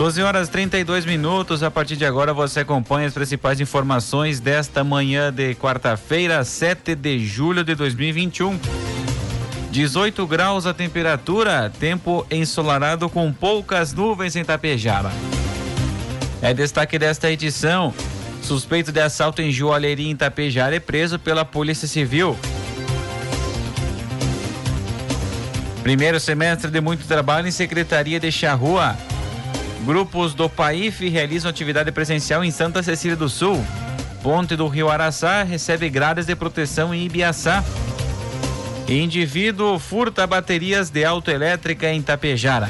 12 horas 32 minutos. A partir de agora você acompanha as principais informações desta manhã de quarta-feira, 7 de julho de 2021. 18 graus a temperatura, tempo ensolarado com poucas nuvens em Tapejara. É destaque desta edição. Suspeito de assalto em joalheria em Tapejara é preso pela Polícia Civil. Primeiro semestre de muito trabalho em Secretaria de Charrua. Grupos do PAIF realizam atividade presencial em Santa Cecília do Sul. Ponte do Rio Araçá recebe grades de proteção em Ibiaçá. Indivíduo furta baterias de autoelétrica em Tapejara.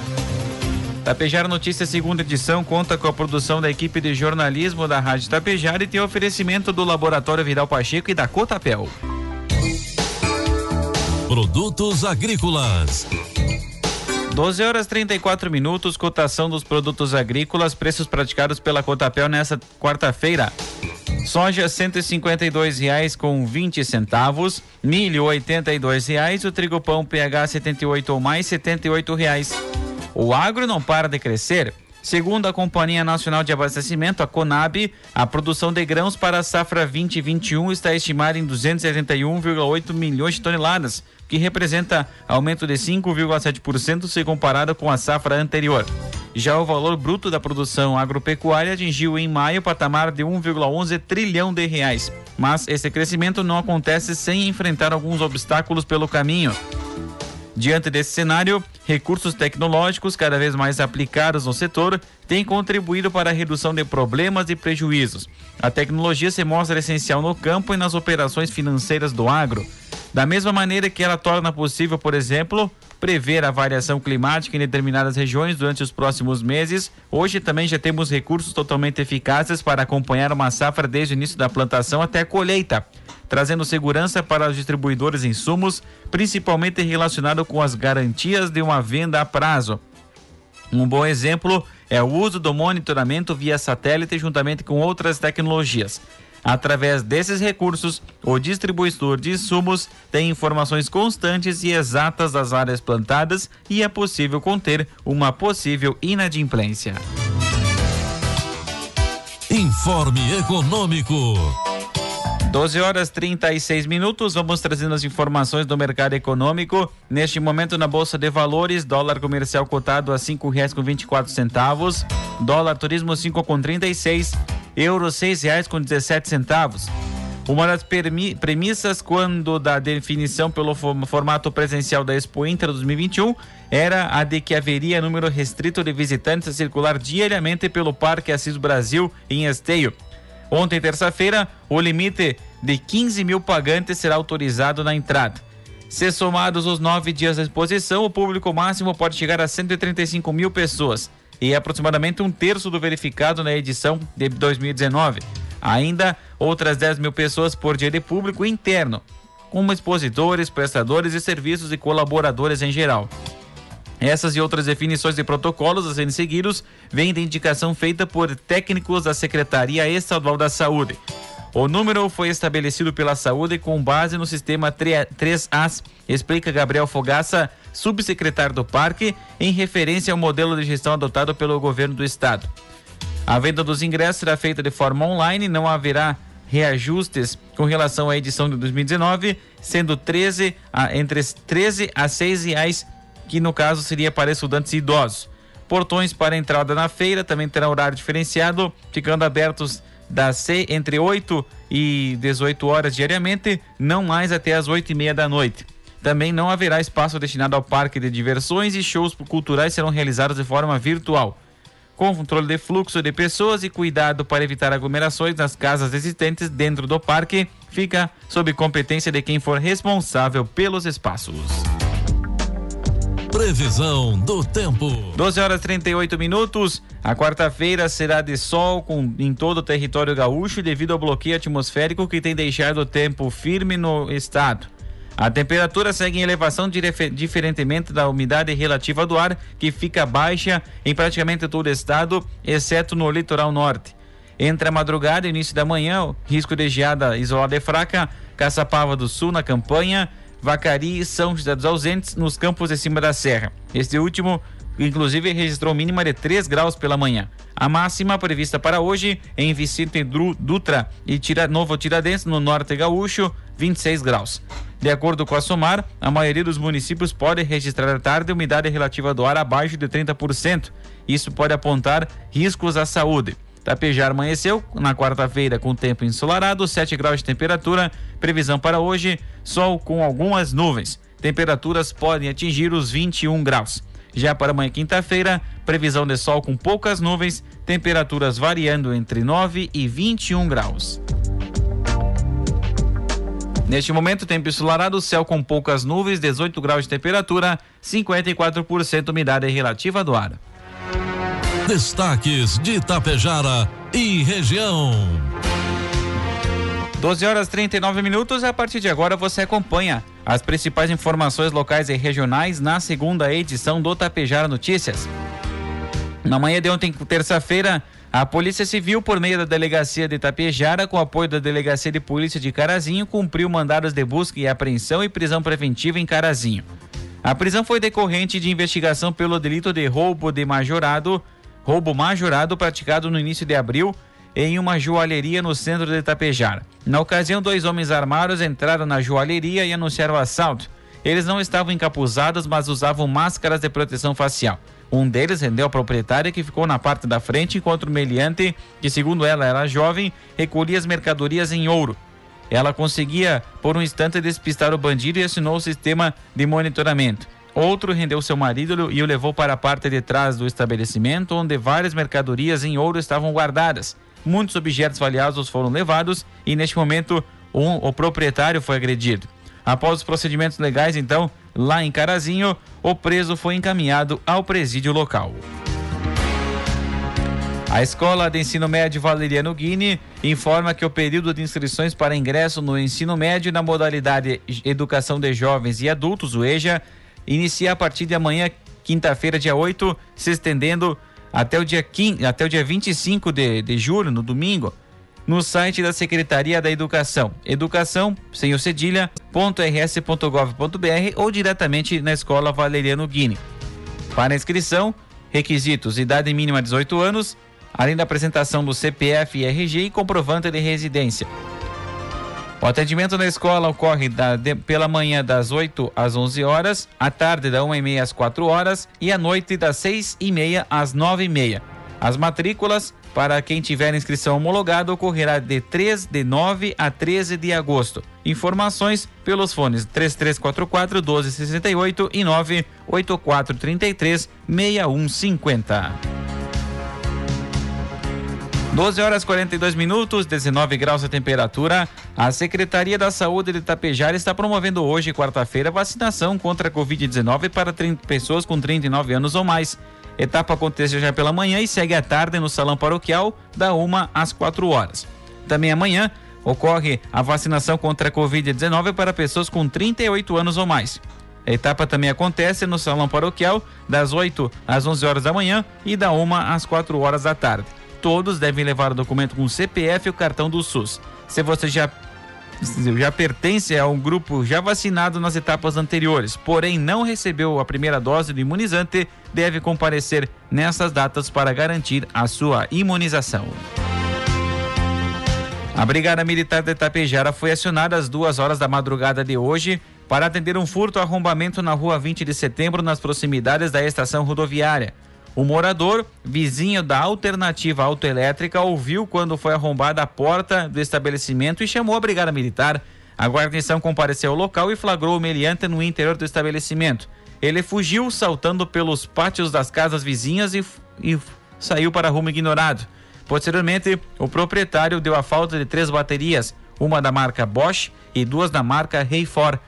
Tapejara Notícias, segunda edição, conta com a produção da equipe de jornalismo da Rádio Tapejara e tem oferecimento do Laboratório Vidal Pacheco e da Cotapel. Produtos agrícolas 12 horas 34 minutos, cotação dos produtos agrícolas, preços praticados pela Cotapel nesta quarta-feira. Soja R$ 152,00 com 20 centavos, milho R$ 82,00, o trigo pão PH 78 ou mais R$ 78,00. O agro não para de crescer. Segundo a Companhia Nacional de Abastecimento, a Conab, a produção de grãos para a safra 2021 está estimada em 271,8 milhões de toneladas, que representa aumento de 5,7% se comparado com a safra anterior. Já o valor bruto da produção agropecuária atingiu em maio patamar de 1,11 trilhão de reais, mas esse crescimento não acontece sem enfrentar alguns obstáculos pelo caminho. Diante desse cenário, recursos tecnológicos cada vez mais aplicados no setor têm contribuído para a redução de problemas e prejuízos. A tecnologia se mostra essencial no campo e nas operações financeiras do agro. Da mesma maneira que ela torna possível, por exemplo, prever a variação climática em determinadas regiões durante os próximos meses, hoje também já temos recursos totalmente eficazes para acompanhar uma safra desde o início da plantação até a colheita trazendo segurança para os distribuidores insumos, principalmente relacionado com as garantias de uma venda a prazo. Um bom exemplo é o uso do monitoramento via satélite juntamente com outras tecnologias. Através desses recursos, o distribuidor de insumos tem informações constantes e exatas das áreas plantadas e é possível conter uma possível inadimplência. Informe Econômico. 12 horas 36 minutos, vamos trazendo as informações do mercado econômico. Neste momento na Bolsa de Valores, dólar comercial cotado a cinco reais com vinte e quatro centavos, dólar turismo cinco com trinta e seis, euro seis reais com dezessete centavos. Uma das premissas quando da definição pelo formato presencial da Expo Inter 2021 era a de que haveria número restrito de visitantes a circular diariamente pelo Parque Assis Brasil em Esteio. Ontem, terça-feira, o limite de 15 mil pagantes será autorizado na entrada. Se somados os nove dias da exposição, o público máximo pode chegar a 135 mil pessoas e é aproximadamente um terço do verificado na edição de 2019. Ainda outras 10 mil pessoas por dia de público interno, como expositores, prestadores de serviços e colaboradores em geral. Essas e outras definições de protocolos a serem seguidos vêm de indicação feita por técnicos da Secretaria Estadual da Saúde. O número foi estabelecido pela saúde com base no sistema 3As, explica Gabriel Fogaça, subsecretário do parque, em referência ao modelo de gestão adotado pelo governo do estado. A venda dos ingressos será feita de forma online, não haverá reajustes com relação à edição de 2019, sendo 13 a, entre 13 a 6 reais que no caso seria para estudantes e idosos. Portões para entrada na feira também terão horário diferenciado, ficando abertos das entre 8 e 18 horas diariamente, não mais até as 8 e meia da noite. Também não haverá espaço destinado ao parque de diversões e shows culturais serão realizados de forma virtual. Com controle de fluxo de pessoas e cuidado para evitar aglomerações nas casas existentes dentro do parque, fica sob competência de quem for responsável pelos espaços. Previsão do tempo. 12 horas 38 minutos. A quarta-feira será de sol com, em todo o território gaúcho devido ao bloqueio atmosférico que tem deixado o tempo firme no estado. A temperatura segue em elevação diferentemente da umidade relativa do ar, que fica baixa em praticamente todo o estado, exceto no litoral norte. Entre a madrugada e início da manhã, risco de geada isolada e fraca, Caçapava do Sul na campanha, Vacari e São José dos Ausentes nos campos de cima da serra. Este último, inclusive, registrou mínima de 3 graus pela manhã. A máxima prevista para hoje em Vicente Dutra e Tira, Novo Tiradentes, no norte gaúcho, 26 graus. De acordo com a SOMAR, a maioria dos municípios pode registrar tarde umidade relativa do ar abaixo de 30%. Isso pode apontar riscos à saúde. Tapejar amanheceu na quarta-feira com tempo ensolarado, 7 graus de temperatura. Previsão para hoje: sol com algumas nuvens. Temperaturas podem atingir os 21 graus. Já para amanhã, quinta-feira, previsão de sol com poucas nuvens, temperaturas variando entre 9 e 21 graus. Neste momento, tempo ensolarado, céu com poucas nuvens, 18 graus de temperatura, 54% umidade relativa do ar. Destaques de Itapejara e região. 12 horas 39 minutos. A partir de agora você acompanha as principais informações locais e regionais na segunda edição do Tapejara Notícias. Na manhã de ontem, terça-feira, a Polícia Civil, por meio da Delegacia de Itapejara, com apoio da Delegacia de Polícia de Carazinho, cumpriu mandados de busca e apreensão e prisão preventiva em Carazinho. A prisão foi decorrente de investigação pelo delito de roubo de majorado roubo majorado praticado no início de abril em uma joalheria no centro de Itapejara. Na ocasião, dois homens armados entraram na joalheria e anunciaram o assalto. Eles não estavam encapuzados, mas usavam máscaras de proteção facial. Um deles rendeu a proprietária que ficou na parte da frente, enquanto o meliante, que segundo ela era jovem, recolhia as mercadorias em ouro. Ela conseguia, por um instante, despistar o bandido e assinou o sistema de monitoramento. Outro rendeu seu marido e o levou para a parte de trás do estabelecimento, onde várias mercadorias em ouro estavam guardadas. Muitos objetos valiosos foram levados e, neste momento, um, o proprietário foi agredido. Após os procedimentos legais, então, lá em Carazinho, o preso foi encaminhado ao presídio local. A Escola de Ensino Médio Valeriano Guini informa que o período de inscrições para ingresso no ensino médio na modalidade Educação de Jovens e Adultos, o EJA, inicia a partir de amanhã, quinta-feira, dia 8, se estendendo até o dia, 15, até o dia 25 de, de julho, no domingo, no site da Secretaria da Educação, educação, sem o cedilha, ou diretamente na Escola Valeriano Guine. Para inscrição, requisitos: idade mínima 18 anos, além da apresentação do CPF e RG e comprovante de residência. O atendimento na escola ocorre da, de, pela manhã das 8 às 11 horas, à tarde da 1 e meia às 4 horas e à noite das 6 e meia às 9 e meia. As matrículas para quem tiver inscrição homologada ocorrerá de 3 de 9 a 13 de agosto. Informações pelos fones 3344 1268 e 98433 6150. 12 horas 42 minutos, 19 graus a temperatura. A Secretaria da Saúde de Itapejara está promovendo hoje, quarta-feira, vacinação contra a Covid-19 para 30 pessoas com 39 anos ou mais. Etapa acontece já pela manhã e segue à tarde no Salão Paroquial, da 1 às 4 horas. Também amanhã ocorre a vacinação contra a Covid-19 para pessoas com 38 anos ou mais. A etapa também acontece no Salão Paroquial, das 8 às 11 horas da manhã e da 1 às 4 horas da tarde todos devem levar o documento com CPF e o cartão do SUS. Se você já já pertence a um grupo já vacinado nas etapas anteriores, porém não recebeu a primeira dose do imunizante, deve comparecer nessas datas para garantir a sua imunização. A Brigada Militar de Itapejara foi acionada às duas horas da madrugada de hoje para atender um furto arrombamento na rua 20 de setembro, nas proximidades da estação rodoviária. O morador, vizinho da alternativa autoelétrica, ouviu quando foi arrombada a porta do estabelecimento e chamou a brigada militar. A guarnição compareceu ao local e flagrou o meliante no interior do estabelecimento. Ele fugiu saltando pelos pátios das casas vizinhas e, e saiu para rumo ignorado. Posteriormente, o proprietário deu a falta de três baterias, uma da marca Bosch e duas da marca Reifor.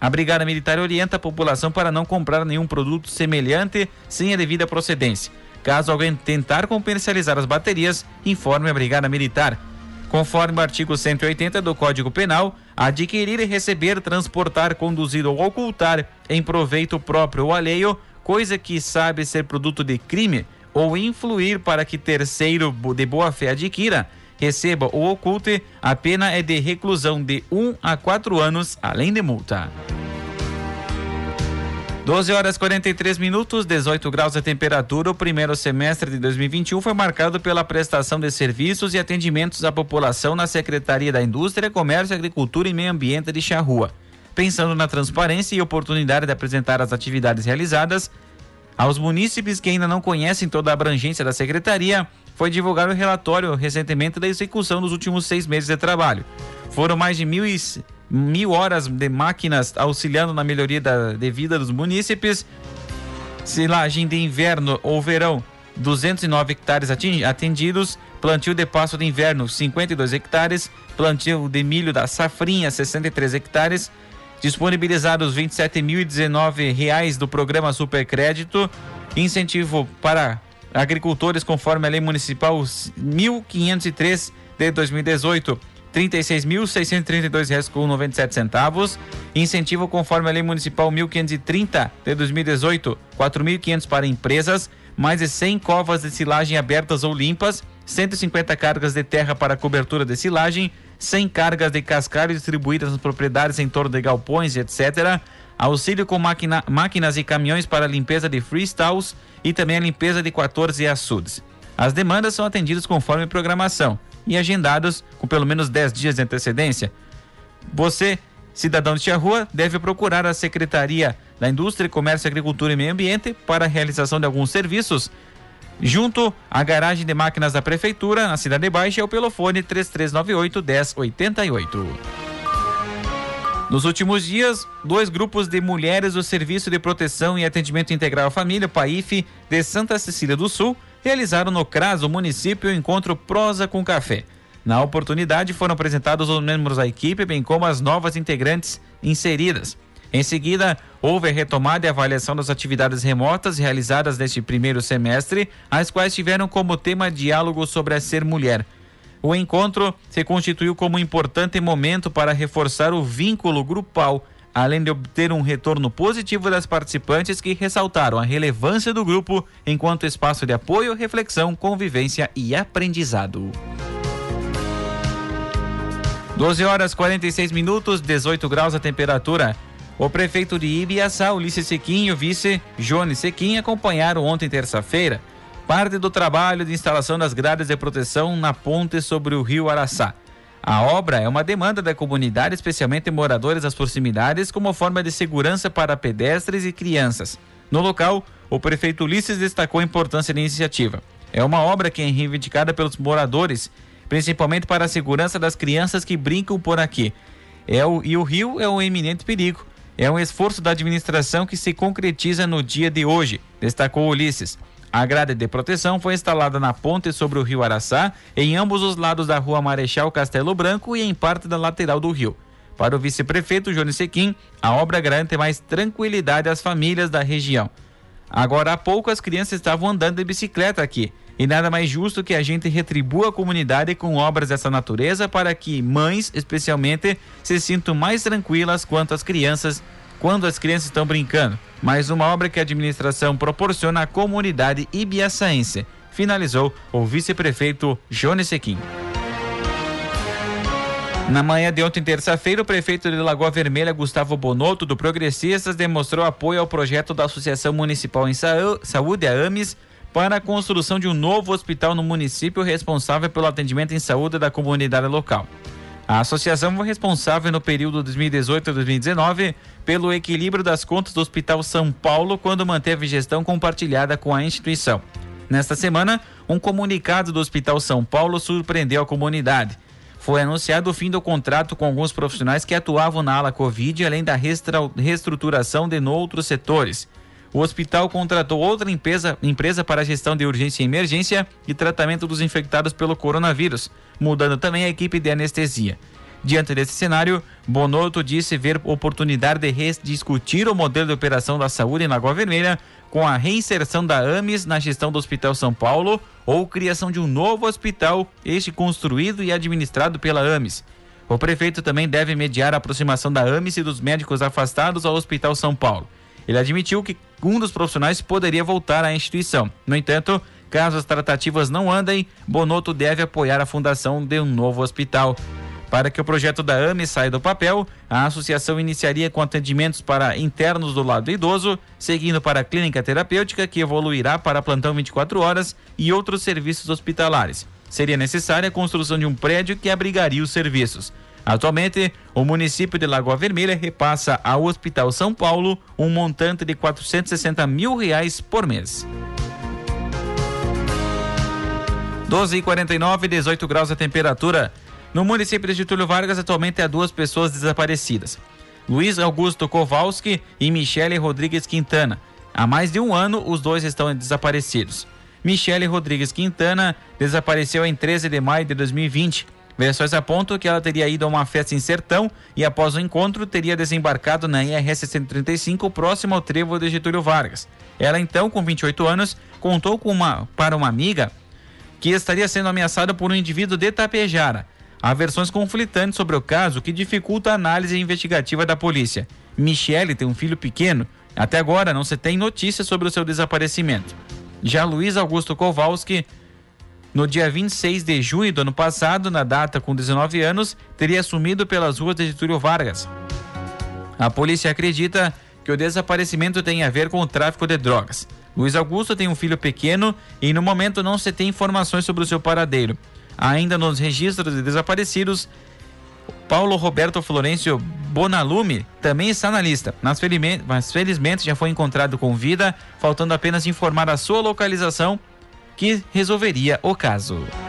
A Brigada Militar orienta a população para não comprar nenhum produto semelhante sem a devida procedência. Caso alguém tentar comercializar as baterias, informe a Brigada Militar. Conforme o artigo 180 do Código Penal, adquirir, receber, transportar, conduzir ou ocultar em proveito próprio ou alheio, coisa que sabe ser produto de crime, ou influir para que terceiro de boa fé adquira, receba ou oculte, a pena é de reclusão de 1 um a 4 anos, além de multa. 12 horas 43 minutos, 18 graus de temperatura. O primeiro semestre de 2021 foi marcado pela prestação de serviços e atendimentos à população na Secretaria da Indústria, Comércio, Agricultura e Meio Ambiente de Charrua. Pensando na transparência e oportunidade de apresentar as atividades realizadas, aos munícipes que ainda não conhecem toda a abrangência da secretaria, foi divulgado o relatório recentemente da execução dos últimos seis meses de trabalho. Foram mais de mil e mil horas de máquinas auxiliando na melhoria da, de vida dos munícipes. Silagem de inverno ou verão, 209 hectares atendidos. Plantio de pasto de inverno, 52 hectares. Plantio de milho da safrinha, 63 hectares. Disponibilizados R$ 27.019 do programa Supercrédito. Incentivo para agricultores conforme a lei municipal 1503 de 2018 R$ 36.632,97 centavos. Incentivo conforme a Lei Municipal 1530 de 2018, 4.500 para empresas, mais de 100 covas de silagem abertas ou limpas, 150 cargas de terra para cobertura de silagem, 100 cargas de cascalho distribuídas nas propriedades em torno de galpões, etc. Auxílio com máquina, máquinas e caminhões para limpeza de freestyles e também a limpeza de 14 açudes. As demandas são atendidas conforme programação e agendados com pelo menos 10 dias de antecedência. Você, cidadão de rua, deve procurar a Secretaria da Indústria, Comércio, Agricultura e Meio Ambiente para a realização de alguns serviços junto à garagem de máquinas da Prefeitura, na Cidade Baixa, ou pelo fone 3398 1088. Nos últimos dias, dois grupos de mulheres do Serviço de Proteção e Atendimento Integral à Família, PAIF, de Santa Cecília do Sul, realizaram no CRAS, o município, o encontro Prosa com Café. Na oportunidade, foram apresentados os membros da equipe, bem como as novas integrantes inseridas. Em seguida, houve a retomada e avaliação das atividades remotas realizadas neste primeiro semestre, as quais tiveram como tema diálogo sobre a ser mulher. O encontro se constituiu como um importante momento para reforçar o vínculo grupal além de obter um retorno positivo das participantes que ressaltaram a relevância do grupo enquanto espaço de apoio, reflexão, convivência e aprendizado. 12 horas 46 minutos, 18 graus a temperatura. O prefeito de Ibiaçá, Ulisses Sequim, e o vice Jones Sequim acompanharam ontem, terça-feira, parte do trabalho de instalação das grades de proteção na ponte sobre o rio Araçá. A obra é uma demanda da comunidade, especialmente moradores das proximidades, como forma de segurança para pedestres e crianças. No local, o prefeito Ulisses destacou a importância da iniciativa. É uma obra que é reivindicada pelos moradores, principalmente para a segurança das crianças que brincam por aqui. É o, e o rio é um eminente perigo. É um esforço da administração que se concretiza no dia de hoje, destacou Ulisses. A grade de proteção foi instalada na ponte sobre o rio Araçá, em ambos os lados da rua Marechal Castelo Branco e em parte da lateral do rio. Para o vice-prefeito Jones Sequim, a obra garante mais tranquilidade às famílias da região. Agora há pouco as crianças estavam andando de bicicleta aqui, e nada mais justo que a gente retribua a comunidade com obras dessa natureza para que mães, especialmente, se sintam mais tranquilas quanto as crianças quando as crianças estão brincando. Mais uma obra que a administração proporciona à comunidade ibiaçaense. Finalizou o vice-prefeito Jones Sequim. Na manhã de ontem, terça-feira, o prefeito de Lagoa Vermelha, Gustavo Bonotto, do Progressistas, demonstrou apoio ao projeto da Associação Municipal em Saúde, a AMES, para a construção de um novo hospital no município responsável pelo atendimento em saúde da comunidade local. A associação foi responsável no período 2018 a 2019 pelo equilíbrio das contas do Hospital São Paulo quando manteve gestão compartilhada com a instituição. Nesta semana, um comunicado do Hospital São Paulo surpreendeu a comunidade. Foi anunciado o fim do contrato com alguns profissionais que atuavam na ala Covid, além da reestruturação de outros setores. O hospital contratou outra empresa, empresa para a gestão de urgência e emergência e tratamento dos infectados pelo coronavírus, mudando também a equipe de anestesia. Diante desse cenário, Bonotto disse ver oportunidade de rediscutir o modelo de operação da saúde em Lagoa Vermelha com a reinserção da AMES na gestão do Hospital São Paulo ou criação de um novo hospital, este construído e administrado pela AMES. O prefeito também deve mediar a aproximação da AMES e dos médicos afastados ao Hospital São Paulo. Ele admitiu que um dos profissionais poderia voltar à instituição. No entanto, caso as tratativas não andem, Bonotto deve apoiar a fundação de um novo hospital. Para que o projeto da AME saia do papel, a associação iniciaria com atendimentos para internos do lado idoso, seguindo para a clínica terapêutica, que evoluirá para plantão 24 horas e outros serviços hospitalares. Seria necessária a construção de um prédio que abrigaria os serviços. Atualmente, o município de Lagoa Vermelha repassa ao Hospital São Paulo um montante de 460 mil reais por mês. 12 e 49, 18 graus a temperatura. No município de Getúlio Vargas, atualmente há duas pessoas desaparecidas: Luiz Augusto Kowalski e Michele Rodrigues Quintana. Há mais de um ano, os dois estão desaparecidos. Michele Rodrigues Quintana desapareceu em 13 de maio de 2020. Versões apontam que ela teria ido a uma festa em Sertão e, após o encontro, teria desembarcado na IRS 135, próximo ao trevo de Getúlio Vargas. Ela, então, com 28 anos, contou uma, para uma amiga que estaria sendo ameaçada por um indivíduo de Tapejara. Há versões conflitantes sobre o caso que dificulta a análise investigativa da polícia. Michele tem um filho pequeno. Até agora não se tem notícias sobre o seu desaparecimento. Já Luiz Augusto Kowalski, no dia 26 de junho do ano passado, na data com 19 anos, teria sumido pelas ruas de Getúlio Vargas. A polícia acredita que o desaparecimento tem a ver com o tráfico de drogas. Luiz Augusto tem um filho pequeno e no momento não se tem informações sobre o seu paradeiro. Ainda nos registros de desaparecidos, Paulo Roberto Florencio Bonalume também está na lista, mas felizmente, mas felizmente já foi encontrado com vida, faltando apenas informar a sua localização, que resolveria o caso.